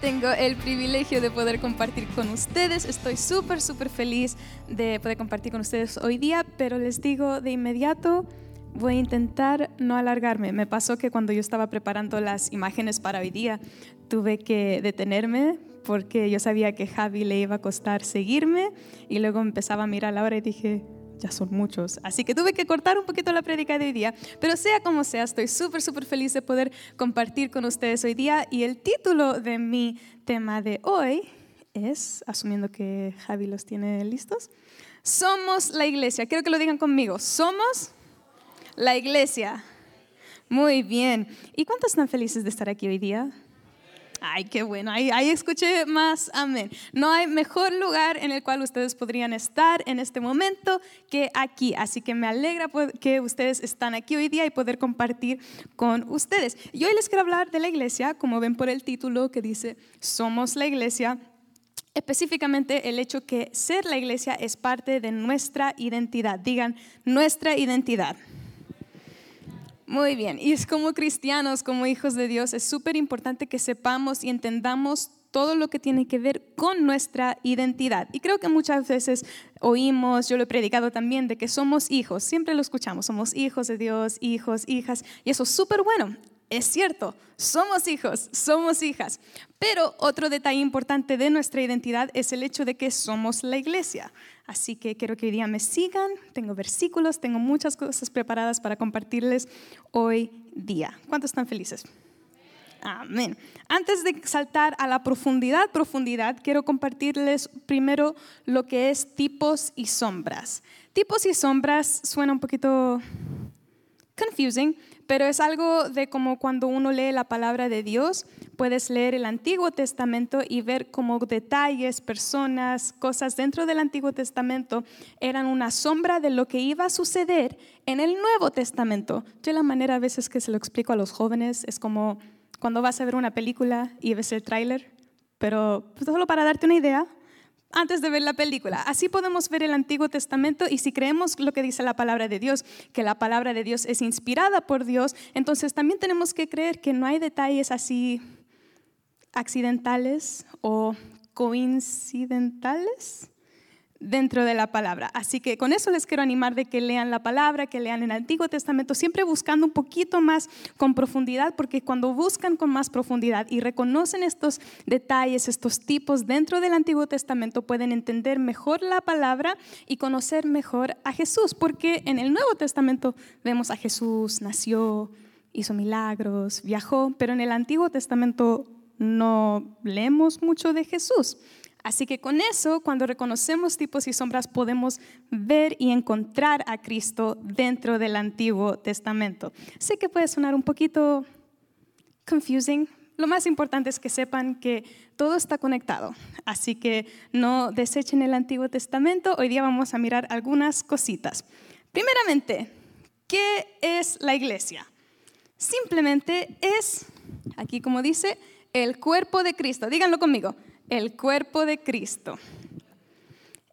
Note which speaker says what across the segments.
Speaker 1: tengo el privilegio de poder compartir con ustedes. Estoy súper, súper feliz de poder compartir con ustedes hoy día, pero les digo de inmediato, voy a intentar no alargarme. Me pasó que cuando yo estaba preparando las imágenes para hoy día, tuve que detenerme porque yo sabía que Javi le iba a costar seguirme y luego empezaba a mirar la hora y dije, ya son muchos. Así que tuve que cortar un poquito la prédica de hoy día, pero sea como sea, estoy súper, súper feliz de poder compartir con ustedes hoy día y el título de mi tema de hoy es, asumiendo que Javi los tiene listos, somos la iglesia. Quiero que lo digan conmigo, somos la iglesia. Muy bien. ¿Y cuántos están felices de estar aquí hoy día? Ay, qué bueno, ahí, ahí, escuché más amén. No hay mejor lugar en el cual ustedes podrían estar en este momento que aquí. Así que me alegra que ustedes están aquí hoy día y poder compartir con ustedes. Y hoy les quiero hablar de la iglesia, como ven por el título que dice, somos la iglesia. Específicamente el hecho que ser la iglesia es parte de nuestra identidad. Digan, nuestra identidad. Muy bien, y es como cristianos, como hijos de Dios, es súper importante que sepamos y entendamos todo lo que tiene que ver con nuestra identidad. Y creo que muchas veces oímos, yo lo he predicado también, de que somos hijos, siempre lo escuchamos, somos hijos de Dios, hijos, hijas, y eso es súper bueno. Es cierto, somos hijos, somos hijas, pero otro detalle importante de nuestra identidad es el hecho de que somos la iglesia. Así que quiero que hoy día me sigan. Tengo versículos, tengo muchas cosas preparadas para compartirles hoy día. ¿Cuántos están felices? Amén. Antes de saltar a la profundidad, profundidad, quiero compartirles primero lo que es tipos y sombras. Tipos y sombras suena un poquito confusing, pero es algo de como cuando uno lee la palabra de Dios, puedes leer el Antiguo Testamento y ver como detalles, personas, cosas dentro del Antiguo Testamento eran una sombra de lo que iba a suceder en el Nuevo Testamento. Yo la manera a veces que se lo explico a los jóvenes es como cuando vas a ver una película y ves el tráiler, pero pues, solo para darte una idea, antes de ver la película. Así podemos ver el Antiguo Testamento y si creemos lo que dice la palabra de Dios, que la palabra de Dios es inspirada por Dios, entonces también tenemos que creer que no hay detalles así accidentales o coincidentales dentro de la palabra. Así que con eso les quiero animar de que lean la palabra, que lean el Antiguo Testamento, siempre buscando un poquito más con profundidad, porque cuando buscan con más profundidad y reconocen estos detalles, estos tipos dentro del Antiguo Testamento, pueden entender mejor la palabra y conocer mejor a Jesús, porque en el Nuevo Testamento vemos a Jesús, nació, hizo milagros, viajó, pero en el Antiguo Testamento no leemos mucho de Jesús. Así que con eso, cuando reconocemos tipos y sombras, podemos ver y encontrar a Cristo dentro del Antiguo Testamento. Sé que puede sonar un poquito confusing. Lo más importante es que sepan que todo está conectado. Así que no desechen el Antiguo Testamento. Hoy día vamos a mirar algunas cositas. Primeramente, ¿qué es la iglesia? Simplemente es, aquí como dice, el cuerpo de Cristo. Díganlo conmigo el cuerpo de Cristo.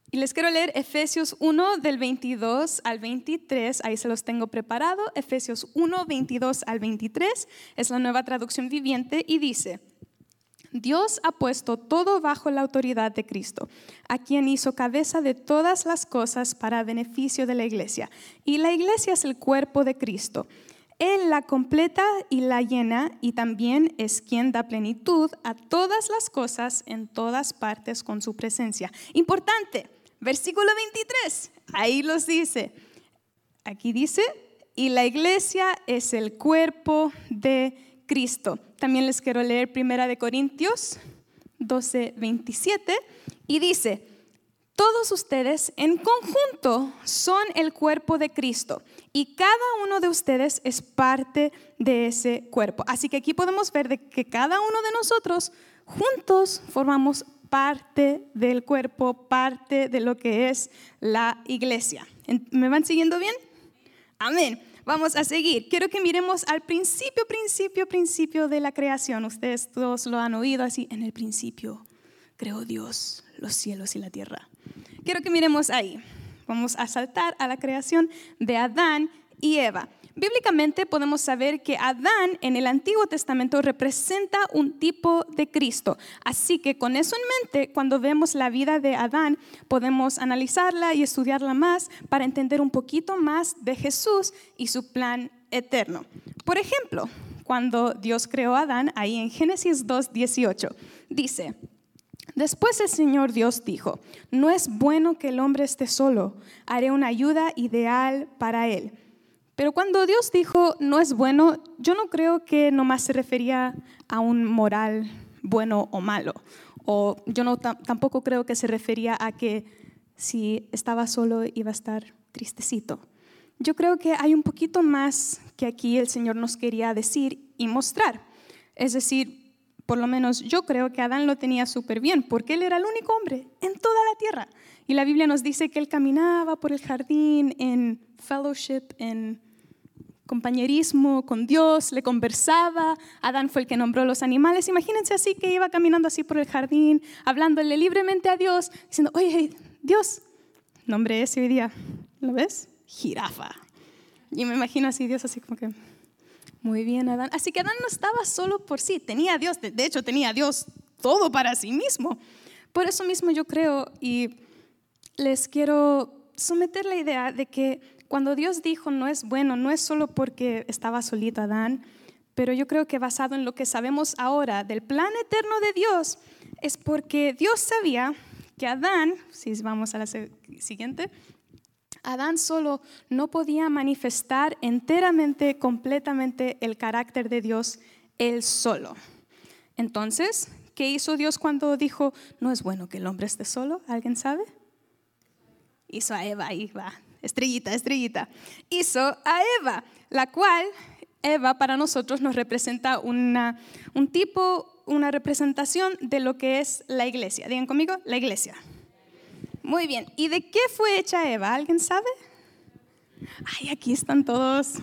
Speaker 1: Y les quiero leer Efesios 1 del 22 al 23, ahí se los tengo preparado, Efesios 1, 22 al 23, es la nueva traducción viviente y dice, Dios ha puesto todo bajo la autoridad de Cristo, a quien hizo cabeza de todas las cosas para beneficio de la iglesia. Y la iglesia es el cuerpo de Cristo. Él la completa y la llena y también es quien da plenitud a todas las cosas en todas partes con su presencia. Importante, versículo 23, ahí los dice. Aquí dice, y la iglesia es el cuerpo de Cristo. También les quiero leer Primera de Corintios 12, 27 y dice, todos ustedes en conjunto son el cuerpo de Cristo y cada uno de ustedes es parte de ese cuerpo. Así que aquí podemos ver que cada uno de nosotros juntos formamos parte del cuerpo, parte de lo que es la iglesia. ¿Me van siguiendo bien? Amén. Vamos a seguir. Quiero que miremos al principio, principio, principio de la creación. Ustedes todos lo han oído así. En el principio creó Dios los cielos y la tierra. Quiero que miremos ahí. Vamos a saltar a la creación de Adán y Eva. Bíblicamente podemos saber que Adán en el Antiguo Testamento representa un tipo de Cristo. Así que con eso en mente, cuando vemos la vida de Adán, podemos analizarla y estudiarla más para entender un poquito más de Jesús y su plan eterno. Por ejemplo, cuando Dios creó a Adán, ahí en Génesis 2, 18, dice, Después el Señor Dios dijo, no es bueno que el hombre esté solo, haré una ayuda ideal para él. Pero cuando Dios dijo no es bueno, yo no creo que nomás se refería a un moral bueno o malo. O yo no, tampoco creo que se refería a que si estaba solo iba a estar tristecito. Yo creo que hay un poquito más que aquí el Señor nos quería decir y mostrar. Es decir, por lo menos yo creo que Adán lo tenía súper bien, porque él era el único hombre en toda la tierra. Y la Biblia nos dice que él caminaba por el jardín en fellowship, en compañerismo con Dios, le conversaba. Adán fue el que nombró los animales. Imagínense así que iba caminando así por el jardín, hablándole libremente a Dios, diciendo, oye, Dios, nombre ese hoy día, ¿lo ves? Jirafa. Y me imagino así, Dios así como que, muy bien, Adán. Así que Adán no estaba solo por sí, tenía Dios, de hecho tenía Dios todo para sí mismo. Por eso mismo yo creo y les quiero someter la idea de que cuando Dios dijo no es bueno, no es solo porque estaba solito Adán, pero yo creo que basado en lo que sabemos ahora del plan eterno de Dios, es porque Dios sabía que Adán, si vamos a la siguiente, Adán solo no podía manifestar enteramente, completamente el carácter de Dios él solo. Entonces, ¿qué hizo Dios cuando dijo, no es bueno que el hombre esté solo? ¿Alguien sabe? Hizo a Eva, ahí va, estrellita, estrellita, hizo a Eva, la cual Eva para nosotros nos representa una, un tipo, una representación de lo que es la iglesia. Digan conmigo, la iglesia. Muy bien. ¿Y de qué fue hecha Eva? ¿Alguien sabe? Ay, aquí están todos.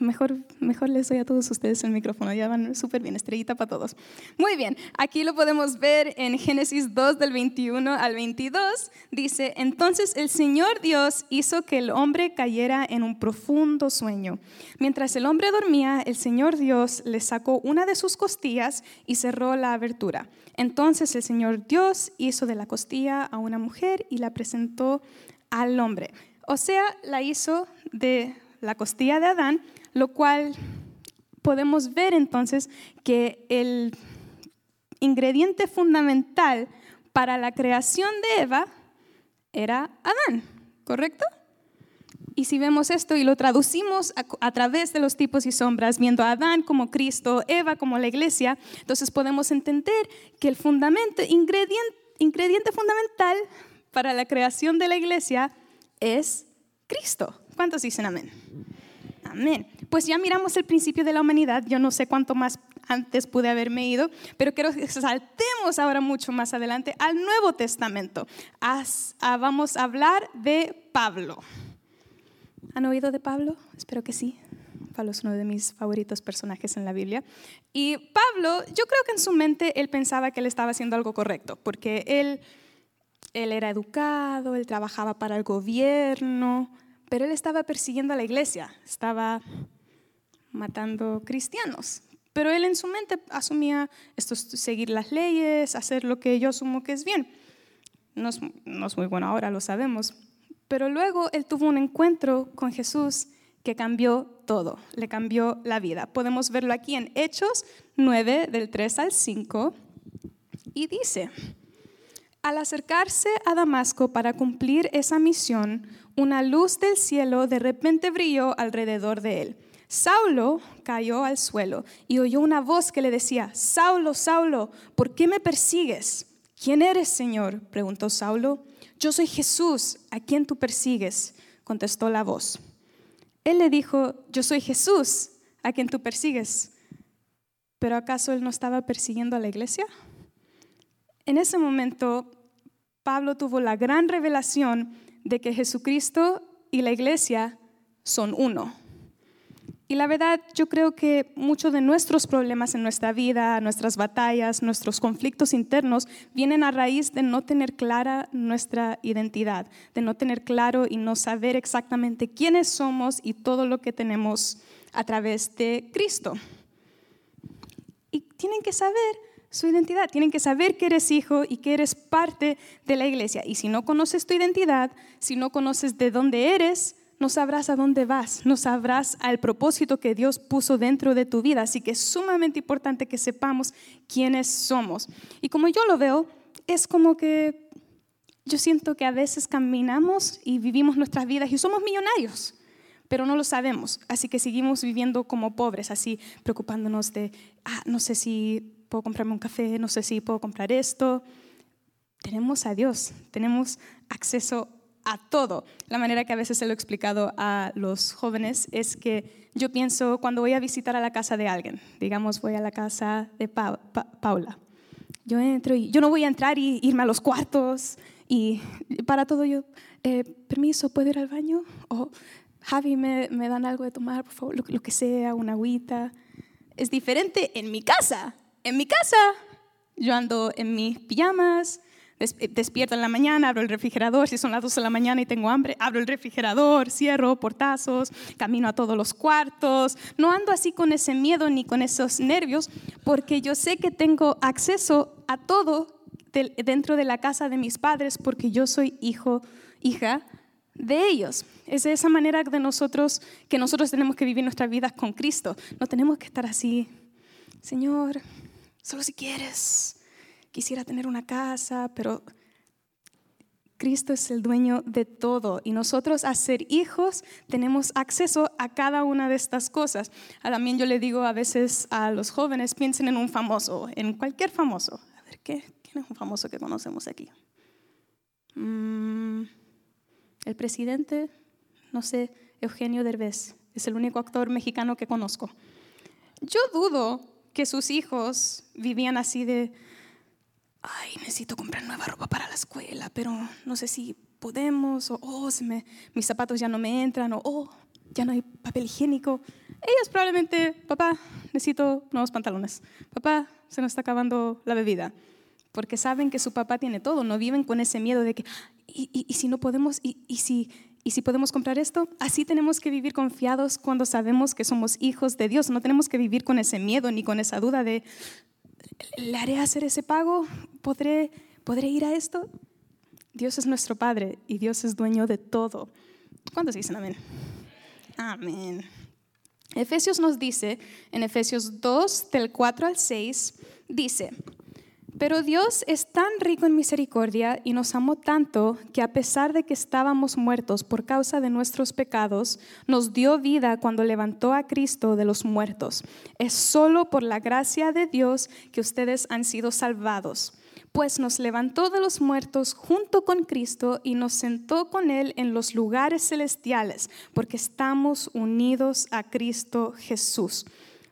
Speaker 1: Mejor, mejor les doy a todos ustedes el micrófono, ya van súper bien, estrellita para todos. Muy bien, aquí lo podemos ver en Génesis 2 del 21 al 22. Dice, entonces el Señor Dios hizo que el hombre cayera en un profundo sueño. Mientras el hombre dormía, el Señor Dios le sacó una de sus costillas y cerró la abertura. Entonces el Señor Dios hizo de la costilla a una mujer y la presentó al hombre. O sea, la hizo de la costilla de Adán lo cual podemos ver entonces que el ingrediente fundamental para la creación de Eva era Adán, ¿correcto? Y si vemos esto y lo traducimos a, través de los tipos y sombras, viendo a Adán como Cristo, Eva como la iglesia, entonces podemos entender que el fundamento, ingrediente, ingrediente fundamental para la creación de la iglesia es Cristo. ¿Cuántos dicen amén? Amén. Pues ya miramos el principio de la humanidad. Yo no sé cuánto más antes pude haberme ido, pero quiero que saltemos ahora mucho más adelante al Nuevo Testamento. vamos a hablar de Pablo. ¿Han oído de Pablo? Espero que sí. Pablo es uno de mis favoritos personajes en la Biblia. Y Pablo, yo creo que en su mente él pensaba que él estaba haciendo algo correcto, porque él, él era educado, él trabajaba para el gobierno, pero él estaba persiguiendo a la iglesia, estaba matando cristianos. Pero él en su mente asumía esto es seguir las leyes, hacer lo que yo asumo que es bien. No es, no es muy bueno ahora, lo sabemos. Pero luego él tuvo un encuentro con Jesús que cambió todo, le cambió la vida. Podemos verlo aquí en Hechos 9, del 3 al 5, y dice, al acercarse a Damasco para cumplir esa misión, una luz del cielo de repente brilló alrededor de él. Saulo cayó al suelo y oyó una voz que le decía, Saulo, Saulo, ¿por qué me persigues? ¿Quién eres, Señor? preguntó Saulo. Yo soy Jesús, a quien tú persigues, contestó la voz. Él le dijo, yo soy Jesús, a quien tú persigues. ¿Pero acaso él no estaba persiguiendo a la iglesia? En ese momento, Pablo tuvo la gran revelación de que Jesucristo y la iglesia son uno. Y la verdad, yo creo que muchos de nuestros problemas en nuestra vida, nuestras batallas, nuestros conflictos internos, vienen a raíz de no tener clara nuestra identidad, de no tener claro y no saber exactamente quiénes somos y todo lo que tenemos a través de Cristo. Y tienen que saber su identidad, tienen que saber que eres hijo y que eres parte de la iglesia. Y si no conoces tu identidad, si no conoces de dónde eres, no sabrás a dónde vas, no sabrás al propósito que Dios puso dentro de tu vida. Así que es sumamente importante que sepamos quiénes somos. Y como yo lo veo, es como que yo siento que a veces caminamos y vivimos nuestras vidas y somos millonarios, pero no lo sabemos. Así que seguimos viviendo como pobres, así preocupándonos de, ah, no sé si puedo comprarme un café, no sé si puedo comprar esto. Tenemos a Dios, tenemos acceso a todo. La manera que a veces se lo he explicado a los jóvenes es que yo pienso cuando voy a visitar a la casa de alguien, digamos voy a la casa de Paula, yo entro y yo no voy a entrar y irme a los cuartos y para todo yo, eh, permiso, ¿puedo ir al baño? O Javi, ¿me, me dan algo de tomar, por favor? Lo, lo que sea, una agüita. Es diferente en mi casa. En mi casa yo ando en mis pijamas, despierto en la mañana, abro el refrigerador, si son las 12 de la mañana y tengo hambre, abro el refrigerador, cierro portazos, camino a todos los cuartos. No ando así con ese miedo ni con esos nervios, porque yo sé que tengo acceso a todo dentro de la casa de mis padres, porque yo soy hijo, hija de ellos. Es de esa manera de nosotros que nosotros tenemos que vivir nuestras vidas con Cristo. No tenemos que estar así, Señor, solo si quieres quisiera tener una casa, pero Cristo es el dueño de todo y nosotros a ser hijos tenemos acceso a cada una de estas cosas. Ah, también yo le digo a veces a los jóvenes, piensen en un famoso, en cualquier famoso. A ver, ¿qué? ¿quién es un famoso que conocemos aquí? Mm, el presidente, no sé, Eugenio Derbez, es el único actor mexicano que conozco. Yo dudo que sus hijos vivían así de ay, necesito comprar nueva ropa para la escuela, pero no sé si podemos, o oh, mis zapatos ya no me entran, o oh, ya no hay papel higiénico. Ellos probablemente, papá, necesito nuevos pantalones. Papá, se nos está acabando la bebida. Porque saben que su papá tiene todo, no viven con ese miedo de que, ¿y, y, si no podemos? ¿Y, y si, ¿Y si podemos comprar esto? Así tenemos que vivir confiados cuando sabemos que somos hijos de Dios. No tenemos que vivir con ese miedo ni con esa duda de, ¿le haré hacer ese pago? ¿Podré, ¿Podré ir a esto? Dios es nuestro Padre y Dios es dueño de todo. ¿Cuántos dicen amén? Amén. Efesios nos dice, en Efesios 2, del 4 al 6, dice, pero Dios es tan rico en misericordia y nos amó tanto que a pesar de que estábamos muertos por causa de nuestros pecados, nos dio vida cuando levantó a Cristo de los muertos. Es solo por la gracia de Dios que ustedes han sido salvados pues nos levantó de los muertos junto con Cristo y nos sentó con Él en los lugares celestiales, porque estamos unidos a Cristo Jesús.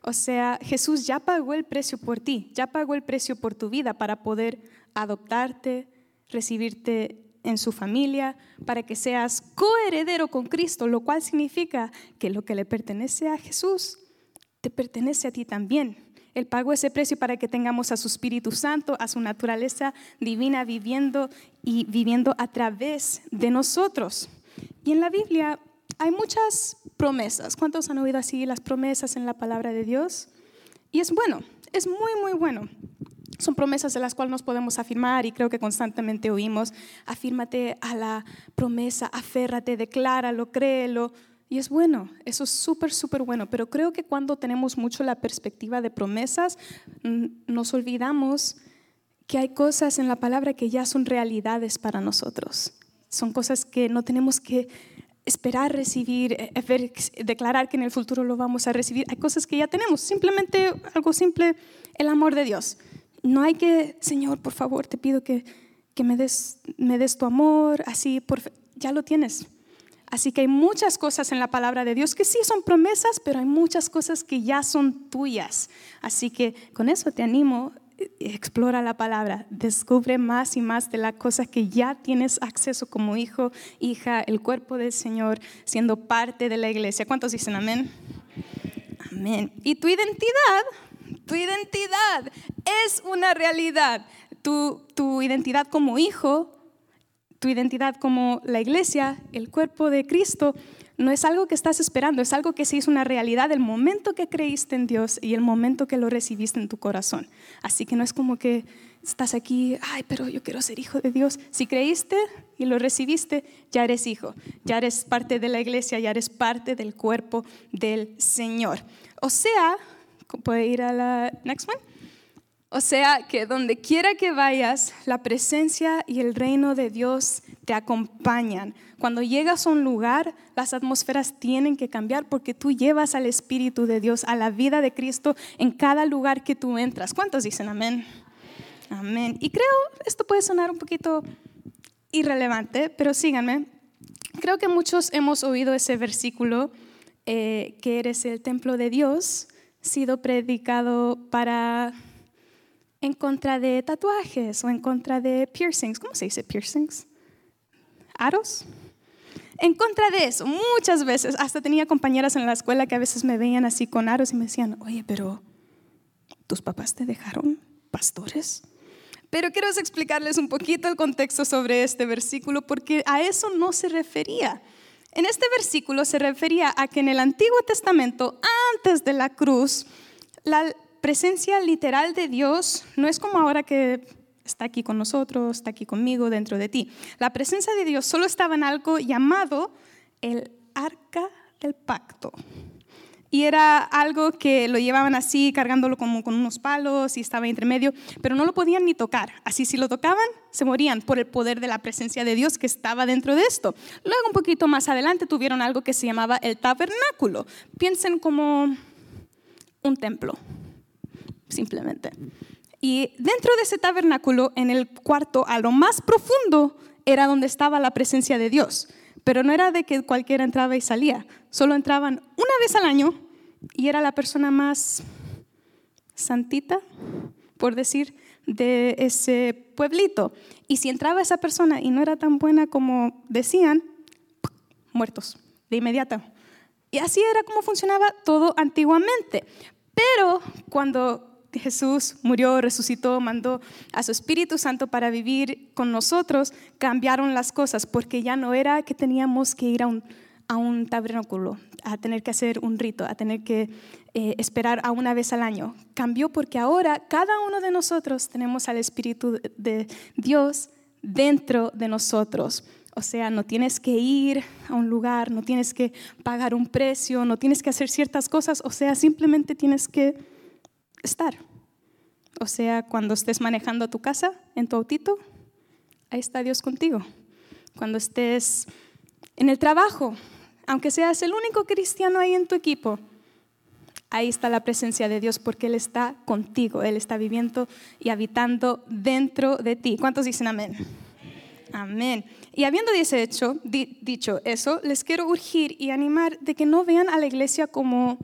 Speaker 1: O sea, Jesús ya pagó el precio por ti, ya pagó el precio por tu vida para poder adoptarte, recibirte en su familia, para que seas coheredero con Cristo, lo cual significa que lo que le pertenece a Jesús te pertenece a ti también. Él pagó ese precio para que tengamos a su Espíritu Santo, a su naturaleza divina viviendo y viviendo a través de nosotros. Y en la Biblia hay muchas promesas. ¿Cuántos han oído así las promesas en la palabra de Dios? Y es bueno, es muy, muy bueno. Son promesas de las cuales nos podemos afirmar y creo que constantemente oímos, afírmate a la promesa, aférrate, decláralo, créelo. Y es bueno, eso es súper, súper bueno. Pero creo que cuando tenemos mucho la perspectiva de promesas, nos olvidamos que hay cosas en la palabra que ya son realidades para nosotros. Son cosas que no tenemos que esperar recibir, eh, declarar que en el futuro lo vamos a recibir. Hay cosas que ya tenemos, simplemente algo simple, el amor de Dios. No hay que, Señor, por favor, te pido que, que me, des, me des tu amor, así, por, ya lo tienes. Así que hay muchas cosas en la palabra de Dios que sí son promesas, pero hay muchas cosas que ya son tuyas. Así que con eso te animo explora la palabra, descubre más y más de la cosa que ya tienes acceso como hijo, hija, el cuerpo del Señor, siendo parte de la iglesia. ¿Cuántos dicen amén? Amén. Y tu identidad, tu identidad es una realidad. Tu, tu identidad como hijo, tu identidad como la iglesia, el cuerpo de Cristo, no es algo que estás esperando, es algo que se hizo una realidad el momento que creíste en Dios y el momento que lo recibiste en tu corazón. Así que no es como que estás aquí, ay, pero yo quiero ser hijo de Dios. Si creíste y lo recibiste, ya eres hijo, ya eres parte de la iglesia, ya eres parte del cuerpo del Señor. O sea, puede ir a la next one. O sea que donde quiera que vayas, la presencia y el reino de Dios te acompañan. Cuando llegas a un lugar, las atmósferas tienen que cambiar porque tú llevas al Espíritu de Dios, a la vida de Cristo en cada lugar que tú entras. ¿Cuántos dicen amén? Amén. Y creo, esto puede sonar un poquito irrelevante, pero síganme. Creo que muchos hemos oído ese versículo, eh, que eres el templo de Dios, sido predicado para en contra de tatuajes o en contra de piercings. ¿Cómo se dice piercings? ¿Aros? En contra de eso, muchas veces, hasta tenía compañeras en la escuela que a veces me veían así con aros y me decían, oye, pero ¿tus papás te dejaron pastores? Pero quiero explicarles un poquito el contexto sobre este versículo porque a eso no se refería. En este versículo se refería a que en el Antiguo Testamento, antes de la cruz, la presencia literal de Dios no es como ahora que está aquí con nosotros, está aquí conmigo, dentro de ti. La presencia de Dios solo estaba en algo llamado el arca del pacto y era algo que lo llevaban así, cargándolo como con unos palos y estaba entre medio, pero no lo podían ni tocar. Así si lo tocaban, se morían por el poder de la presencia de Dios que estaba dentro de esto. Luego un poquito más adelante tuvieron algo que se llamaba el tabernáculo. Piensen como un templo, simplemente. Y dentro de ese tabernáculo, en el cuarto, a lo más profundo, era donde estaba la presencia de Dios. Pero no era de que cualquiera entraba y salía, solo entraban una vez al año y era la persona más santita, por decir, de ese pueblito. Y si entraba esa persona y no era tan buena como decían, muertos, de inmediato. Y así era como funcionaba todo antiguamente. Pero cuando Jesús murió, resucitó, mandó a su Espíritu Santo para vivir con nosotros, cambiaron las cosas porque ya no era que teníamos que ir a un, a tabernáculo, a tener que hacer un rito, a tener que eh, esperar a una vez al año. Cambió porque ahora cada uno de nosotros tenemos al Espíritu de Dios dentro de nosotros. O sea, no tienes que ir a un lugar, no tienes que pagar un precio, no tienes que hacer ciertas cosas, o sea, simplemente tienes que estar. O sea, cuando estés manejando tu casa, en tu autito, ahí está Dios contigo. Cuando estés en el trabajo, aunque seas el único cristiano ahí en tu equipo, ahí está la presencia de Dios porque Él está contigo, Él está viviendo y habitando dentro de ti. ¿Cuántos dicen amén? Amén. Y habiendo dicho, dicho eso, les quiero urgir y animar de que no vean a la iglesia como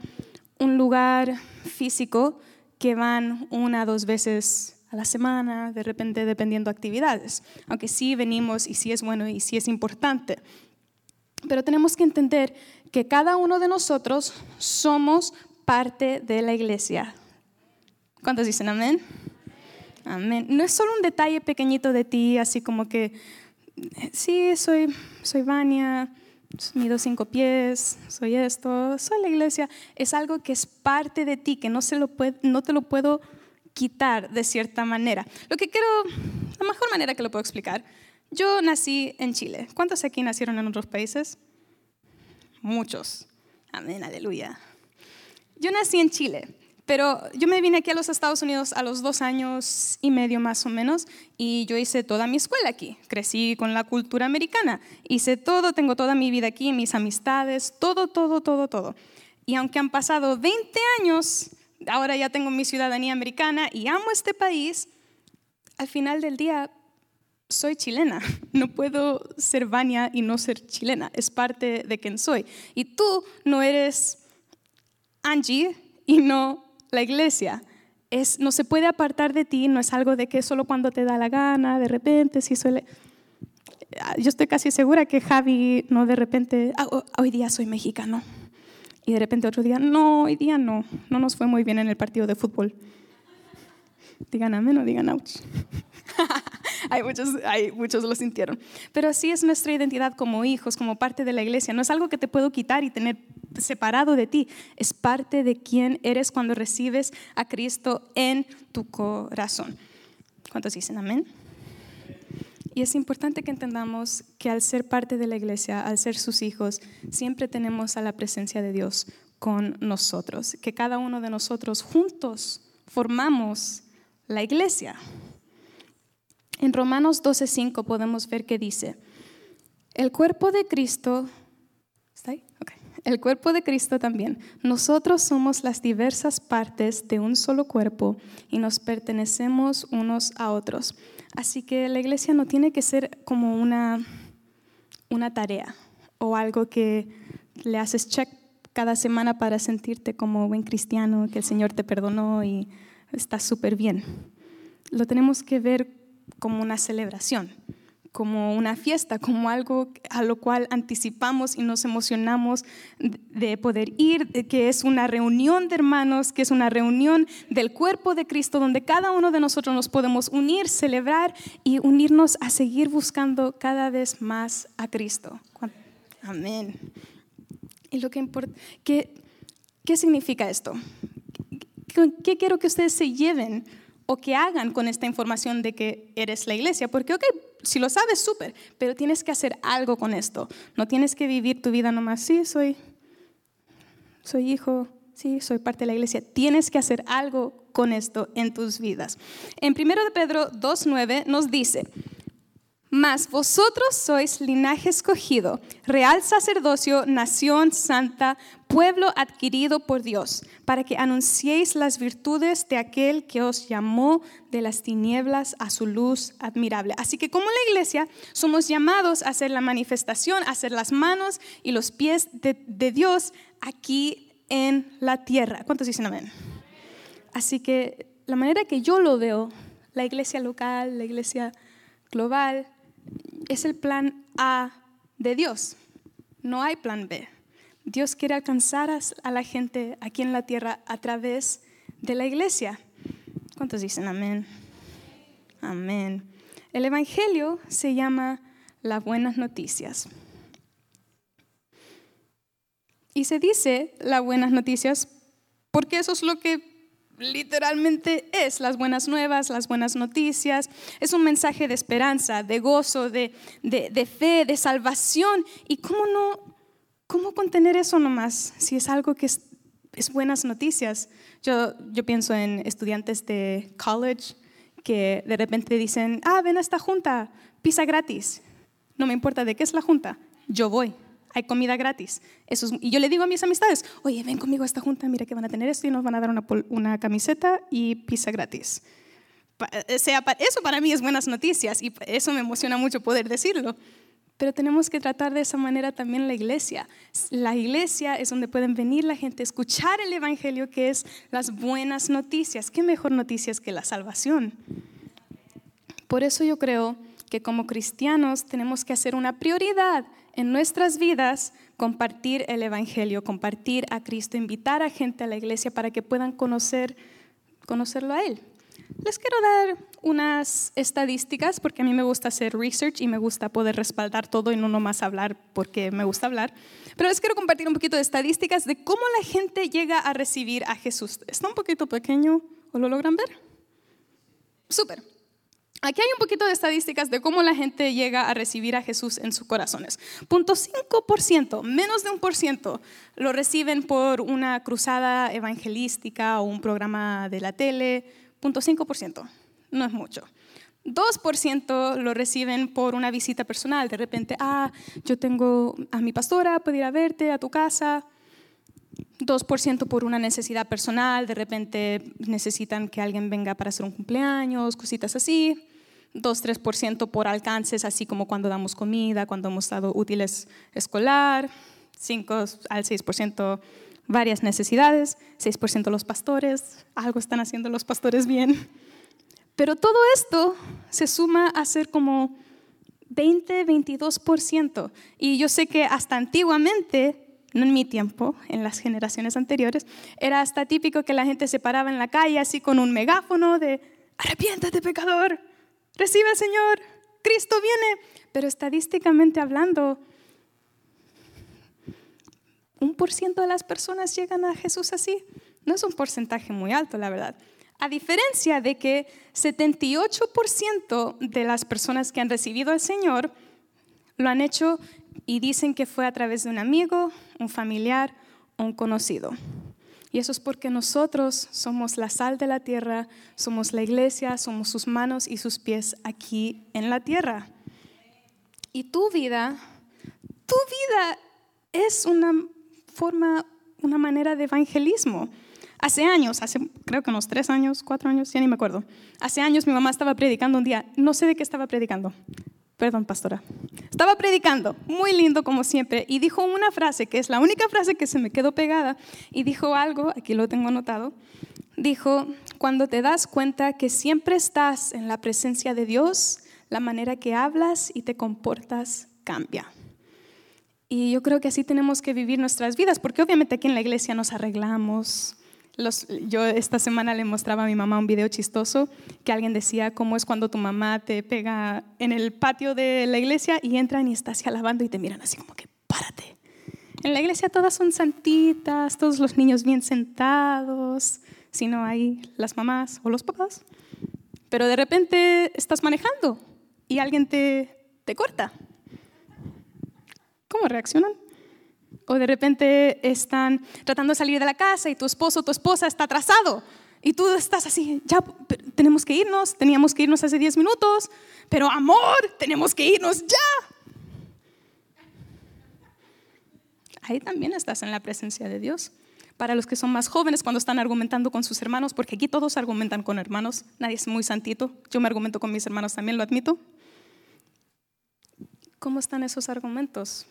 Speaker 1: un lugar físico, que van una o dos veces a la semana, de repente dependiendo actividades, aunque sí venimos y sí es bueno y sí es importante. Pero tenemos que entender que cada uno de nosotros somos parte de la iglesia. ¿Cuántos dicen amén? Amén. No es solo un detalle pequeñito de ti, así como que, sí, soy, soy Vania, mido cinco pies, soy esto, soy la iglesia, es algo que es parte de ti, que no, se lo no te lo puedo quitar de cierta manera. Lo que quiero, la mejor manera que lo puedo explicar, yo nací en Chile. ¿Cuántos aquí nacieron en otros países? Muchos. Amén, aleluya. Yo nací en Chile. Pero yo me vine aquí a los Estados Unidos a los dos años y medio más o menos y yo hice toda mi escuela aquí. Crecí con la cultura americana. Hice todo, tengo toda mi vida aquí, mis amistades, todo, todo, todo, todo. Y aunque han pasado 20 años, ahora ya tengo mi ciudadanía americana y amo este país, al final del día soy chilena. No puedo ser Vania y no ser chilena. Es parte de quien soy. Y tú no eres Angie y no la iglesia. Es, no se puede apartar de ti, no es algo de que solo cuando te da la gana, de repente, si suele... Yo estoy casi segura que Javi no de repente, ah, oh, hoy día soy mexicano Y de repente otro día, no, hoy día no, no nos fue muy bien en el partido de fútbol. Digan amén o digan ouch. hay, muchos, hay muchos lo sintieron. Pero así es nuestra identidad como hijos, como parte de la iglesia. No es algo que te puedo quitar y tener separado de ti. Es parte de quién eres cuando recibes a Cristo en tu corazón. ¿Cuántos dicen amén? Y es importante que entendamos que al ser parte de la iglesia, al ser sus hijos, siempre tenemos a la presencia de Dios con nosotros, que cada uno de nosotros juntos formamos la iglesia. En Romanos 12:5 podemos ver que dice, el cuerpo de Cristo, ¿está ahí? El cuerpo de Cristo también. Nosotros somos las diversas partes de un solo cuerpo y nos pertenecemos unos a otros. Así que la iglesia no tiene que ser como una, una tarea o algo que le haces check cada semana para sentirte como buen cristiano, que el Señor te perdonó y estás súper bien. Lo tenemos que ver como una celebración como una fiesta, como algo a lo cual anticipamos y nos emocionamos de poder ir, que es una reunión de hermanos, que es una reunión del cuerpo de Cristo, donde cada uno de nosotros nos podemos unir, celebrar y unirnos a seguir buscando cada vez más a Cristo. Amén. Y lo que importa, ¿qué, qué significa esto? ¿Qué quiero que ustedes se lleven o que hagan con esta información de que eres la iglesia? Porque, ok, si lo sabes, súper, pero tienes que hacer algo con esto. No tienes que vivir tu vida nomás, sí, soy, soy hijo, sí, soy parte de la iglesia. Tienes que hacer algo con esto en tus vidas. En 1 de Pedro 2.9 nos dice, mas vosotros sois linaje escogido, real sacerdocio, nación santa, pueblo adquirido por Dios, para que anunciéis las virtudes de aquel que os llamó de las tinieblas a su luz admirable. Así que como la iglesia somos llamados a hacer la manifestación, a hacer las manos y los pies de, de Dios aquí en la tierra. ¿Cuántos dicen amén? Así que la manera que yo lo veo, la iglesia local, la iglesia global, es el plan A de Dios. No hay plan B. Dios quiere alcanzar a la gente aquí en la tierra a través de la iglesia. ¿Cuántos dicen amén? Amén. El Evangelio se llama las buenas noticias. Y se dice las buenas noticias porque eso es lo que literalmente es las buenas nuevas, las buenas noticias. Es un mensaje de esperanza, de gozo, de, fe, de salvación. ¿Y cómo no, cómo contener eso nomás si es algo que es, buenas noticias? Yo, yo pienso en estudiantes de college que de repente dicen, ah, ven a esta junta, pizza gratis. No me importa de qué es la junta, yo voy hay comida gratis. Y yo le digo a mis amistades, oye, ven conmigo a esta junta, mira que van a tener esto y nos van a dar una, camiseta y pizza gratis. Eh, eso para mí es buenas noticias y eso me emociona mucho poder decirlo. Pero tenemos que tratar de esa manera también la iglesia. La iglesia es donde pueden venir la gente, escuchar el Evangelio, que es las buenas noticias. ¿Qué mejor noticias que la salvación? Por eso yo creo que como cristianos tenemos que hacer una prioridad en nuestras vidas compartir el Evangelio, compartir a Cristo, invitar a gente a la iglesia para que puedan conocer, conocerlo a Él. Les quiero dar unas estadísticas porque a mí me gusta hacer research y me gusta poder respaldar todo y no nomás hablar porque me gusta hablar. Pero les quiero compartir un poquito de estadísticas de cómo la gente llega a recibir a Jesús. ¿Está un poquito pequeño o lo logran ver? Súper. Aquí hay un poquito de estadísticas de cómo la gente llega a recibir a Jesús en sus corazones. Punto 5%, menos de un por ciento, lo reciben por una cruzada evangelística o un programa de la tele. Punto 5%, no es mucho. 2% lo reciben por una visita personal. De repente, ah, yo tengo a mi pastora, puedo ir a verte a tu casa. 2% por una necesidad personal, de repente necesitan que alguien venga para hacer un cumpleaños, cositas así. 2-3% por alcances, así como cuando damos comida, cuando hemos dado útiles escolar, 5 al 6% varias necesidades, 6% los pastores, algo están haciendo los pastores bien. Pero todo esto se suma a ser como 20, 22%. Y yo sé que hasta antiguamente no en mi tiempo, en las generaciones anteriores, era hasta típico que la gente se paraba en la calle así con un megáfono de, arrepiéntate pecador, recibe Señor, Cristo viene. Pero estadísticamente hablando, un por ciento de las personas llegan a Jesús así. No es un porcentaje muy alto, la verdad. A diferencia de que 78% de las personas que han recibido al Señor lo han hecho y dicen que fue a través de un amigo, un familiar o un conocido. Y eso es porque nosotros somos la sal de la tierra, somos la iglesia, somos sus manos y sus pies aquí en la tierra. Y tu vida, tu vida es una forma, una manera de evangelismo. Hace años, hace creo que unos tres años, cuatro años, ya ni me acuerdo. Hace años mi mamá estaba predicando un día, no sé de qué estaba predicando. Perdón, pastora. Estaba predicando, muy lindo como siempre, y dijo una frase que es la única frase que se me quedó pegada, y dijo algo, aquí lo tengo anotado, dijo, cuando te das cuenta que siempre estás en la presencia de Dios, la manera que hablas y te comportas cambia. Y yo creo que así tenemos que vivir nuestras vidas, porque obviamente aquí en la iglesia nos arreglamos, yo esta semana le mostraba a mi mamá un video chistoso que alguien decía cómo es cuando tu mamá te pega en el patio de la iglesia y entran y estás alabando y te miran así como que párate. En la iglesia todas son santitas, todos los niños bien sentados, si no hay las mamás o los papás. Pero de repente estás manejando y alguien te, te corta. ¿Cómo reaccionan? O de repente están tratando de salir de la casa y tu esposo o tu esposa está atrasado. Y tú estás así, ya tenemos que irnos, teníamos que irnos hace 10 minutos, pero amor, tenemos que irnos ya. Ahí también estás en la presencia de Dios. Para los que son más jóvenes, cuando están argumentando con sus hermanos, porque aquí todos argumentan con hermanos, nadie es muy santito, yo me argumento con mis hermanos también, lo admito. ¿Cómo están esos argumentos?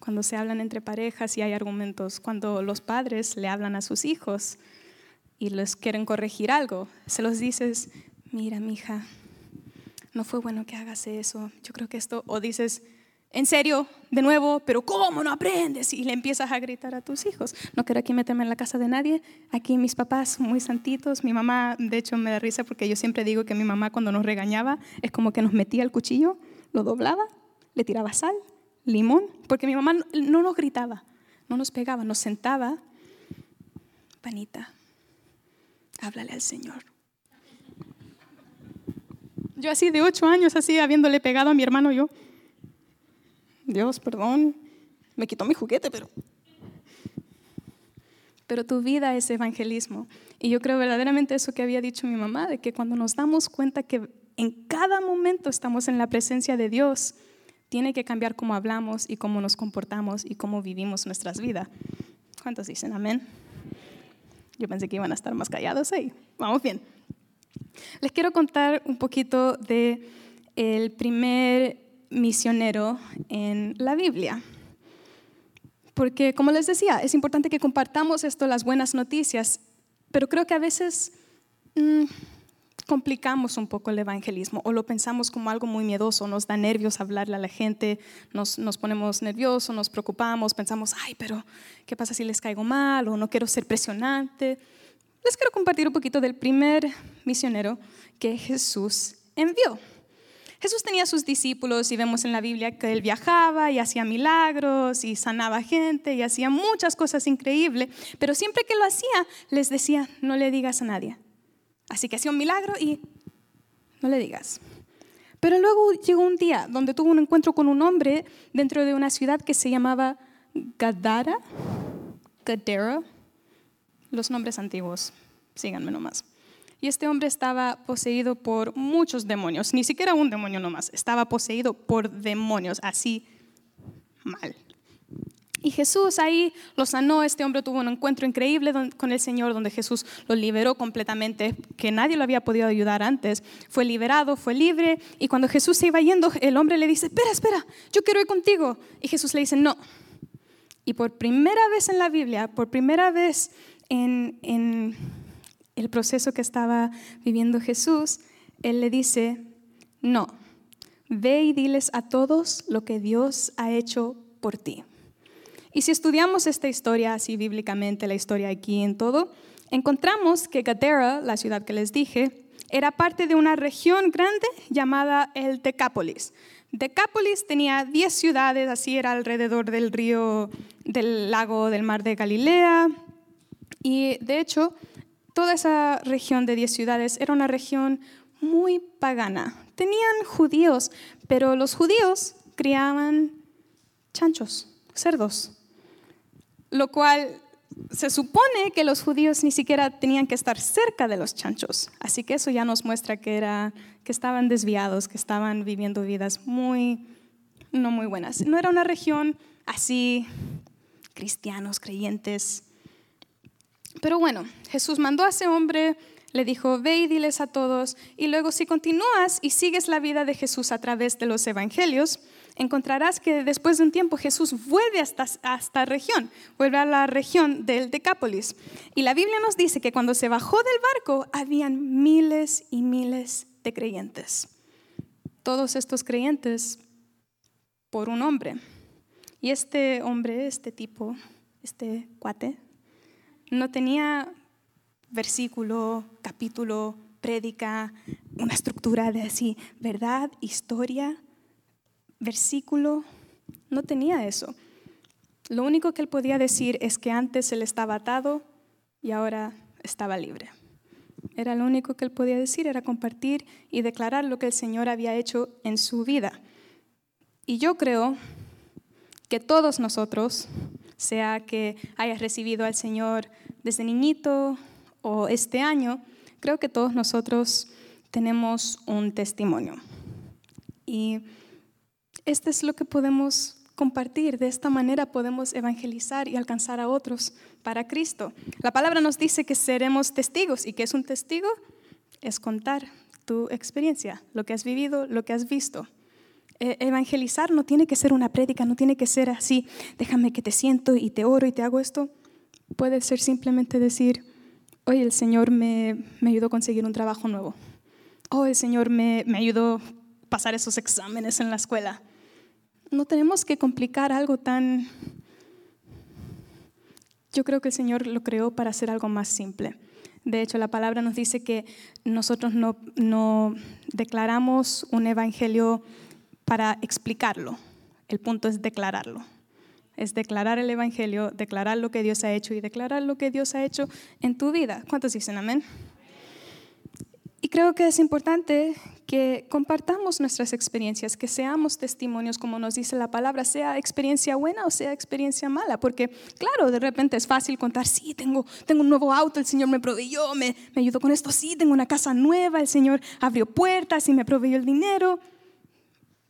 Speaker 1: Cuando se hablan entre parejas y hay argumentos, cuando los padres le hablan a sus hijos y les quieren corregir algo, se los dices, mira, mija, no fue bueno que hagas eso, yo creo que esto, o dices, en serio, de nuevo, pero ¿cómo no aprendes? Y le empiezas a gritar a tus hijos. No quiero aquí meterme en la casa de nadie. Aquí mis papás muy santitos. Mi mamá, de hecho, me da risa porque yo siempre digo que mi mamá cuando nos regañaba es como que nos metía el cuchillo, lo doblaba, le tiraba sal limón, porque mi mamá no nos gritaba, no nos pegaba, nos sentaba. Panita, háblale al Señor. Yo así de ocho años, así habiéndole pegado a mi hermano, yo, Dios, perdón, me quitó mi juguete, pero... Pero tu vida es evangelismo. Y yo creo verdaderamente eso que había dicho mi mamá, de que cuando nos damos cuenta que en cada momento estamos en la presencia de Dios, tiene que cambiar cómo hablamos y cómo nos comportamos y cómo vivimos nuestras vidas. ¿Cuántos dicen amén? Yo pensé que iban a estar más callados ahí. Vamos bien. Les quiero contar un poquito de el primer misionero en la Biblia. Porque, como les decía, es importante que compartamos esto, las buenas noticias, pero creo que a veces mm, complicamos un poco el evangelismo o lo pensamos como algo muy miedoso, nos da nervios hablarle a la gente, nos, nos ponemos nerviosos, nos preocupamos, pensamos, ay, pero ¿qué pasa si les caigo mal o no quiero ser presionante? Les quiero compartir un poquito del primer misionero que Jesús envió. Jesús tenía sus discípulos y vemos en la Biblia que él viajaba y hacía milagros y sanaba gente y hacía muchas cosas increíbles, pero siempre que lo hacía les decía, no le digas a nadie, Así que hacía un milagro y no le digas. Pero luego llegó un día donde tuvo un encuentro con un hombre dentro de una ciudad que se llamaba Gadara, Gadara, los nombres antiguos, síganme nomás. Y este hombre estaba poseído por muchos demonios, ni siquiera un demonio nomás, estaba poseído por demonios, así mal. Y Jesús ahí lo sanó, este hombre tuvo un encuentro increíble con el Señor donde Jesús lo liberó completamente, que nadie lo había podido ayudar antes. Fue liberado, fue libre y cuando Jesús se iba yendo, el hombre le dice, espera, espera, yo quiero ir contigo. Y Jesús le dice, no. Y por primera vez en la Biblia, por primera vez en, el proceso que estaba viviendo Jesús, Él le dice, no, ve y diles a todos lo que Dios ha hecho por ti. Y si estudiamos esta historia así bíblicamente, la historia aquí en todo, encontramos que Gadara, la ciudad que les dije, era parte de una región grande llamada el Decápolis. Decápolis tenía 10 ciudades, así era alrededor del río, del lago del mar de Galilea. Y de hecho, toda esa región de 10 ciudades era una región muy pagana. Tenían judíos, pero los judíos criaban chanchos, cerdos, lo cual se supone que los judíos ni siquiera tenían que estar cerca de los chanchos, así que eso ya nos muestra que, era, que estaban desviados, que estaban viviendo vidas muy, no muy buenas. No era una región así, cristianos, creyentes. Pero bueno, Jesús mandó a ese hombre, le dijo, ve y diles a todos, y luego si continúas y sigues la vida de Jesús a través de los evangelios, encontrarás que después de un tiempo Jesús vuelve a esta, región, vuelve a la región del Decápolis. Y la Biblia nos dice que cuando se bajó del barco habían miles y miles de creyentes. Todos estos creyentes por un hombre. Y este hombre, este tipo, este cuate, no tenía versículo, capítulo, prédica, una estructura de así, verdad, historia versículo no tenía eso. Lo único que él podía decir es que antes él estaba atado y ahora estaba libre. Era lo único que él podía decir, era compartir y declarar lo que el Señor había hecho en su vida. Y yo creo que todos nosotros, sea que hayas recibido al Señor desde niñito o este año, creo que todos nosotros tenemos un testimonio. Y este es lo que podemos compartir. De esta manera podemos evangelizar y alcanzar a otros para Cristo. La palabra nos dice que seremos testigos y que es un testigo es contar tu experiencia, lo que has vivido, lo que has visto. E, evangelizar no tiene que ser una prédica, no tiene que ser así, déjame que te siento y te oro y te hago esto. Puede ser simplemente decir, hoy el Señor me, ayudó a conseguir un trabajo nuevo. Oh, el Señor me, me ayudó a pasar esos exámenes en la escuela no tenemos que complicar algo tan... Yo creo que el Señor lo creó para hacer algo más simple. De hecho, la palabra nos dice que nosotros no, no declaramos un evangelio para explicarlo. El punto es declararlo. Es declarar el evangelio, declarar lo que Dios ha hecho y declarar lo que Dios ha hecho en tu vida. ¿Cuántos dicen amén? Y creo que es importante que compartamos nuestras experiencias, que seamos testimonios, como nos dice la palabra, sea experiencia buena o sea experiencia mala, porque claro, de repente es fácil contar, sí, tengo, tengo un nuevo auto, el Señor me proveyó, me, me ayudó con esto, sí, tengo una casa nueva, el Señor abrió puertas y me proveyó el dinero,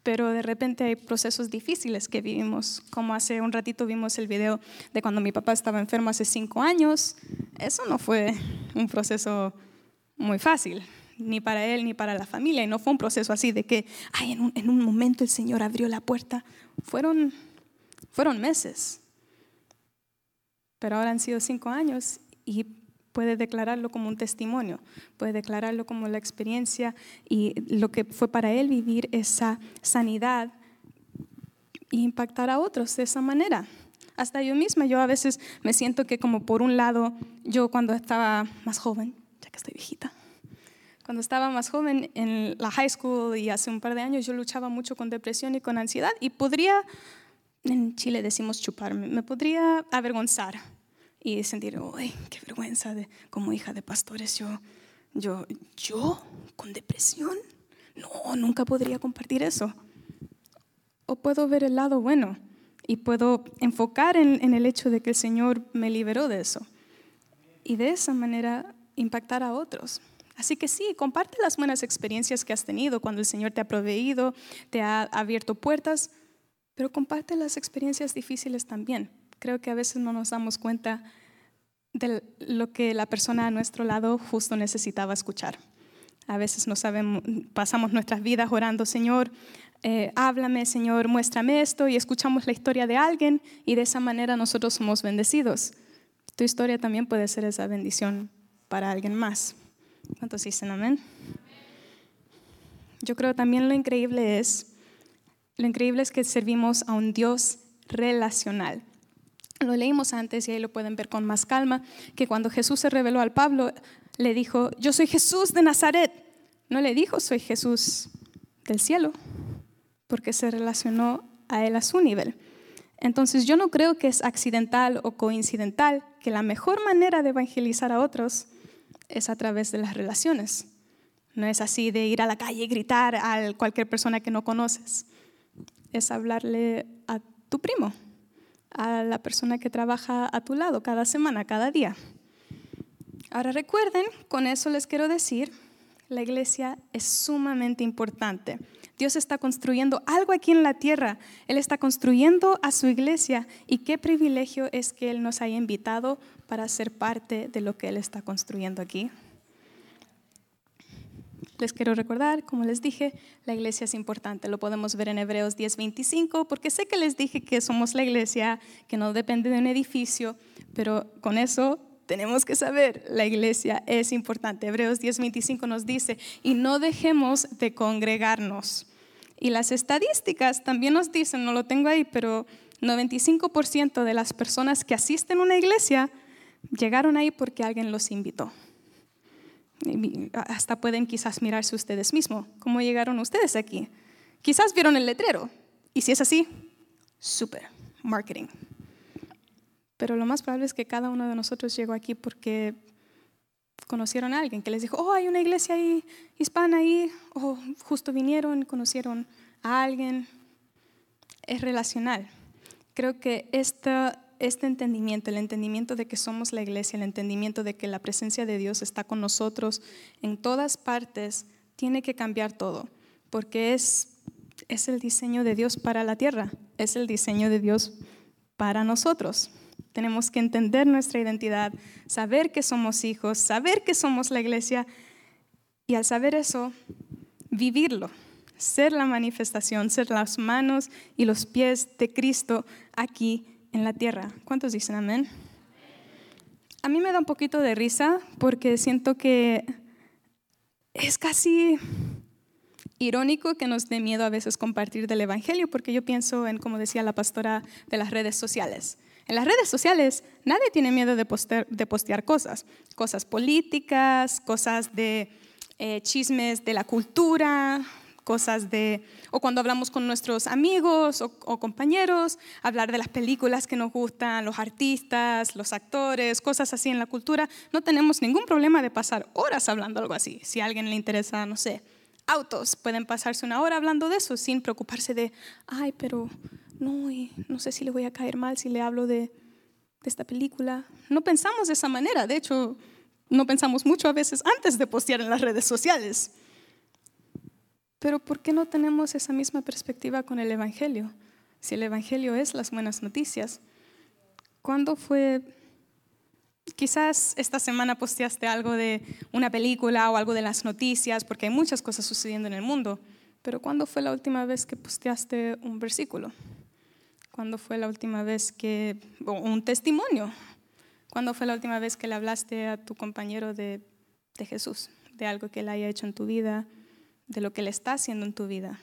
Speaker 1: pero de repente hay procesos difíciles que vivimos, como hace un ratito vimos el video de cuando mi papá estaba enfermo hace cinco años, eso no fue un proceso muy fácil ni para él ni para la familia. Y no fue un proceso así de que, ay, en un, en un momento el Señor abrió la puerta. Fueron, fueron meses. Pero ahora han sido cinco años y puede declararlo como un testimonio, puede declararlo como la experiencia y lo que fue para él vivir esa sanidad e impactar a otros de esa manera. Hasta yo misma, yo a veces me siento que como por un lado, yo cuando estaba más joven, ya que estoy viejita, cuando estaba más joven en la high school y hace un par de años yo luchaba mucho con depresión y con ansiedad y podría, en Chile decimos chuparme, me podría avergonzar y sentir, uy, qué vergüenza de como hija de pastores yo, yo, yo con depresión. No, nunca podría compartir eso. O puedo ver el lado bueno y puedo enfocar en, en el hecho de que el Señor me liberó de eso. Y de esa manera impactar a otros. Así que sí, comparte las buenas experiencias que has tenido cuando el Señor te ha proveído, te ha abierto puertas, pero comparte las experiencias difíciles también. Creo que a veces no nos damos cuenta de lo que la persona a nuestro lado justo necesitaba escuchar. A veces no sabemos, pasamos nuestras vidas orando, Señor, eh, háblame, Señor, muéstrame esto, y escuchamos la historia de alguien y de esa manera nosotros somos bendecidos. Tu historia también puede ser esa bendición para alguien más. ¿Cuántos dicen amén? Yo creo también lo increíble es, lo increíble es que servimos a un Dios relacional. Lo leímos antes y ahí lo pueden ver con más calma, que cuando Jesús se reveló al Pablo, le dijo, yo soy Jesús de Nazaret. No le dijo, soy Jesús del cielo, porque se relacionó a él a su nivel. Entonces yo no creo que es accidental o coincidental que la mejor manera de evangelizar a otros es a través de las relaciones. No es así de ir a la calle y gritar a cualquier persona que no conoces. Es hablarle a tu primo, a la persona que trabaja a tu lado cada semana, cada día. Ahora recuerden, con eso les quiero decir, la iglesia es sumamente importante. Dios está construyendo algo aquí en la tierra. Él está construyendo a su iglesia y qué privilegio es que Él nos haya invitado para ser parte de lo que Él está construyendo aquí. Les quiero recordar, como les dije, la iglesia es importante. Lo podemos ver en Hebreos 10:25, porque sé que les dije que somos la iglesia, que no depende de un edificio, pero con eso tenemos que saber, la iglesia es importante. Hebreos 10:25 nos dice, y no dejemos de congregarnos. Y las estadísticas también nos dicen, no lo tengo ahí, pero 95% de las personas que asisten a una iglesia llegaron ahí porque alguien los invitó. hasta pueden quizás mirarse ustedes mismos. ¿Cómo llegaron ustedes aquí? Quizás vieron el letrero. Y si es así, súper, marketing. Pero lo más probable es que cada uno de nosotros llegó aquí porque conocieron a alguien que les dijo, oh, hay una iglesia ahí, hispana ahí, o justo vinieron, conocieron a alguien. Es relacional. Creo que esta, este entendimiento, el entendimiento de que somos la iglesia, el entendimiento de que la presencia de Dios está con nosotros en todas partes, tiene que cambiar todo, porque es, es el diseño de Dios para la tierra, es el diseño de Dios para nosotros. Tenemos que entender nuestra identidad, saber que somos hijos, saber que somos la iglesia y al saber eso, vivirlo, ser la manifestación, ser las manos y los pies de Cristo aquí en la tierra. ¿Cuántos dicen amén? A mí me da un poquito de risa porque siento que es casi irónico que nos dé miedo a veces compartir del Evangelio, porque yo pienso en, como decía la pastora, de las redes sociales. En las redes sociales nadie tiene miedo de postear, cosas, cosas políticas, cosas de eh, chismes de la cultura, cosas de, o cuando hablamos con nuestros amigos o, o, compañeros, hablar de las películas que nos gustan, los artistas, los actores, cosas así en la cultura, no tenemos ningún problema de pasar horas hablando algo así. Si a alguien le interesa, no sé, autos, pueden pasarse una hora hablando de eso sin preocuparse de, ay, pero no, no sé si le voy a caer mal si le hablo de, esta película. No pensamos de esa manera, de hecho, no pensamos mucho a veces antes de postear en las redes sociales. Pero ¿por qué no tenemos esa misma perspectiva con el Evangelio? Si el Evangelio es las buenas noticias, ¿cuándo fue? Quizás esta semana posteaste algo de una película o algo de las noticias, porque hay muchas cosas sucediendo en el mundo, pero ¿cuándo fue la última vez que posteaste un versículo? ¿Cuándo fue la última vez que, un testimonio, cuándo fue la última vez que le hablaste a tu compañero de, de Jesús, de algo que él haya hecho en tu vida, de lo que él está haciendo en tu vida?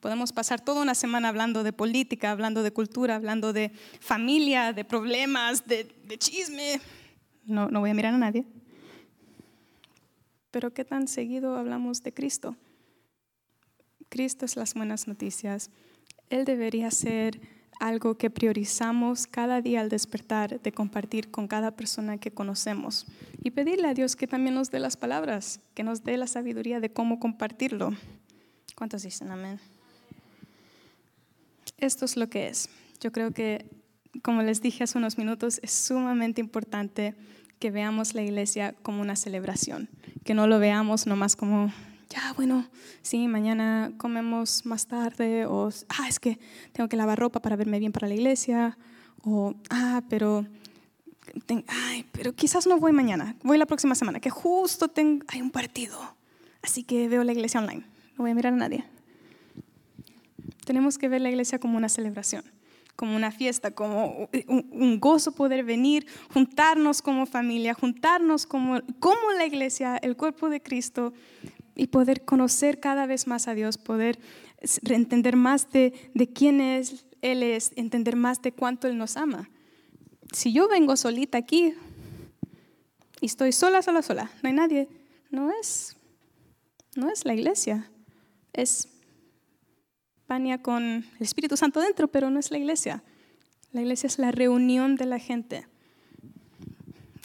Speaker 1: Podemos pasar toda una semana hablando de política, hablando de cultura, hablando de familia, de problemas, de, de chisme. No, no voy a mirar a nadie. Pero ¿qué tan seguido hablamos de Cristo? Cristo es las buenas noticias. Él debería ser algo que priorizamos cada día al despertar de compartir con cada persona que conocemos y pedirle a Dios que también nos dé las palabras, que nos dé la sabiduría de cómo compartirlo. ¿Cuántos dicen amén? Esto es lo que es. Yo creo que, como les dije hace unos minutos, es sumamente importante que veamos la iglesia como una celebración, que no lo veamos nomás como ya, bueno, sí, mañana comemos más tarde, o, ah, es que tengo que lavar ropa para verme bien para la iglesia, o, ah, pero, ay, pero quizás no voy mañana, voy la próxima semana, que justo hay un partido, así que veo la iglesia online, no voy a mirar a nadie. Tenemos que ver la iglesia como una celebración, como una fiesta, como un, gozo poder venir, juntarnos como familia, juntarnos como, como la iglesia, el cuerpo de Cristo, y poder conocer cada vez más a Dios, poder entender más de, quién es Él es, entender más de cuánto Él nos ama. Si yo vengo solita aquí y estoy sola, sola, sola, no hay nadie, no es, no es la iglesia, es Pania con el Espíritu Santo dentro, pero no es la iglesia. La iglesia es la reunión de la gente.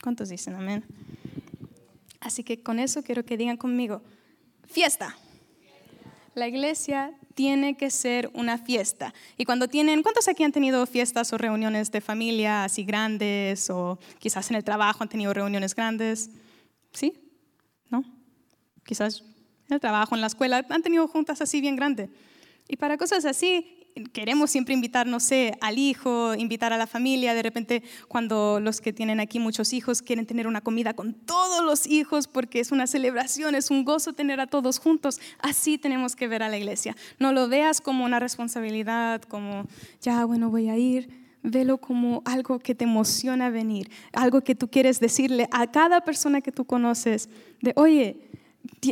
Speaker 1: ¿Cuántos dicen amén? Así que con eso quiero que digan conmigo, fiesta. La iglesia tiene que ser una fiesta. Y cuando tienen, ¿cuántos aquí han tenido fiestas o reuniones de familia así grandes o quizás en el trabajo han tenido reuniones grandes? ¿Sí? ¿No? Quizás en el trabajo, en la escuela, han tenido juntas así bien grandes. Y para cosas así, queremos siempre invitar, no sé, al hijo, invitar a la familia. De repente, cuando los que tienen aquí muchos hijos quieren tener una comida con todos los hijos porque es una celebración, es un gozo tener a todos juntos. Así tenemos que ver a la iglesia. No lo veas como una responsabilidad, como, ya, bueno, voy a ir. Velo como algo que te emociona venir, algo que tú quieres decirle a cada persona que tú conoces, de, oye,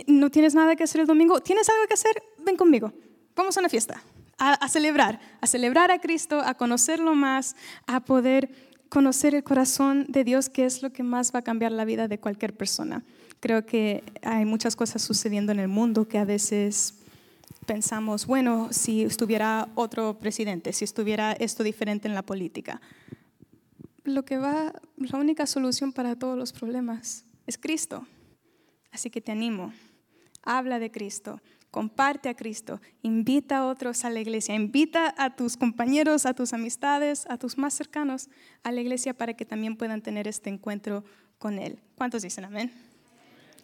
Speaker 1: no tienes nada que hacer el domingo, ¿tienes algo que hacer? Ven conmigo, vamos a una fiesta a, celebrar, a celebrar a Cristo, a conocerlo más, a poder conocer el corazón de Dios, que es lo que más va a cambiar la vida de cualquier persona. Creo que hay muchas cosas sucediendo en el mundo que a veces pensamos, bueno, si estuviera otro presidente, si estuviera esto diferente en la política. Lo que va, la única solución para todos los problemas es Cristo. Así que te animo, habla de Cristo, comparte a Cristo, invita a otros a la iglesia, invita a tus compañeros, a tus amistades, a tus más cercanos a la iglesia para que también puedan tener este encuentro con Él. ¿Cuántos dicen amén?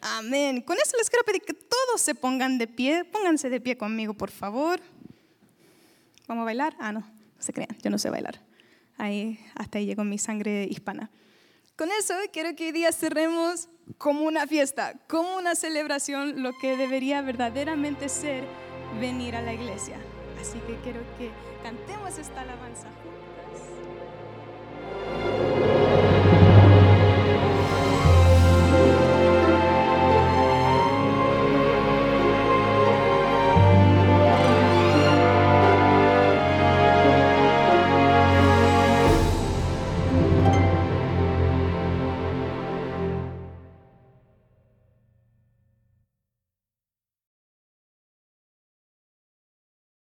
Speaker 1: Amén. Con eso les quiero pedir que todos se pongan de pie. Pónganse de pie conmigo, por favor. ¿Vamos a bailar? Ah, no, no se crean, yo no sé bailar. Ahí, hasta ahí llegó mi sangre hispana. Con eso quiero que hoy día cerremos como una fiesta, como una celebración, lo que debería verdaderamente ser venir a la iglesia. Así que quiero que cantemos esta alabanza juntas.